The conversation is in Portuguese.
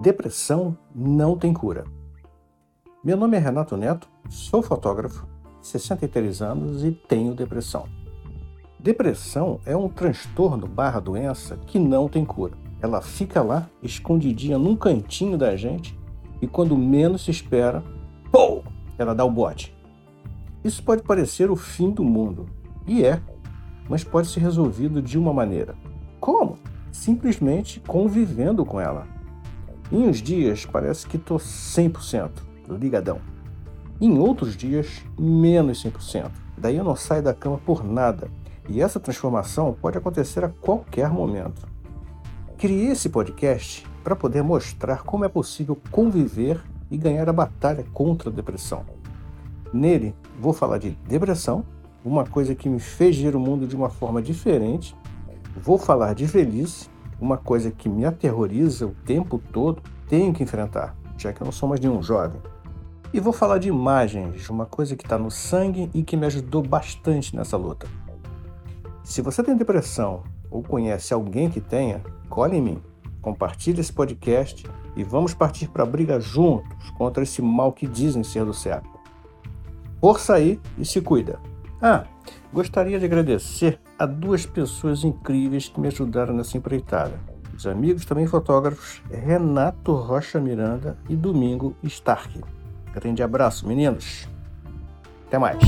Depressão não tem cura. Meu nome é Renato Neto, sou fotógrafo, 63 anos e tenho depressão. Depressão é um transtorno barra doença que não tem cura. Ela fica lá, escondidinha num cantinho da gente e quando menos se espera, pô, ela dá o bote. Isso pode parecer o fim do mundo, e é, mas pode ser resolvido de uma maneira. Como? Simplesmente convivendo com ela. Em uns dias parece que estou 100% ligadão. Em outros dias, menos 100%. Daí eu não saio da cama por nada. E essa transformação pode acontecer a qualquer momento. Criei esse podcast para poder mostrar como é possível conviver e ganhar a batalha contra a depressão. Nele, vou falar de depressão, uma coisa que me fez ver o mundo de uma forma diferente. Vou falar de velhice, uma coisa que me aterroriza o tempo todo, tenho que enfrentar, já que eu não sou mais nenhum jovem. E vou falar de imagens, uma coisa que está no sangue e que me ajudou bastante nessa luta. Se você tem depressão ou conhece alguém que tenha, colhe em mim, compartilhe esse podcast e vamos partir para a briga juntos contra esse mal que dizem ser do século. Força aí e se cuida. Ah, gostaria de agradecer a duas pessoas incríveis que me ajudaram nessa empreitada. Os amigos também fotógrafos Renato Rocha Miranda e Domingo Stark. Grande abraço, meninos. Até mais.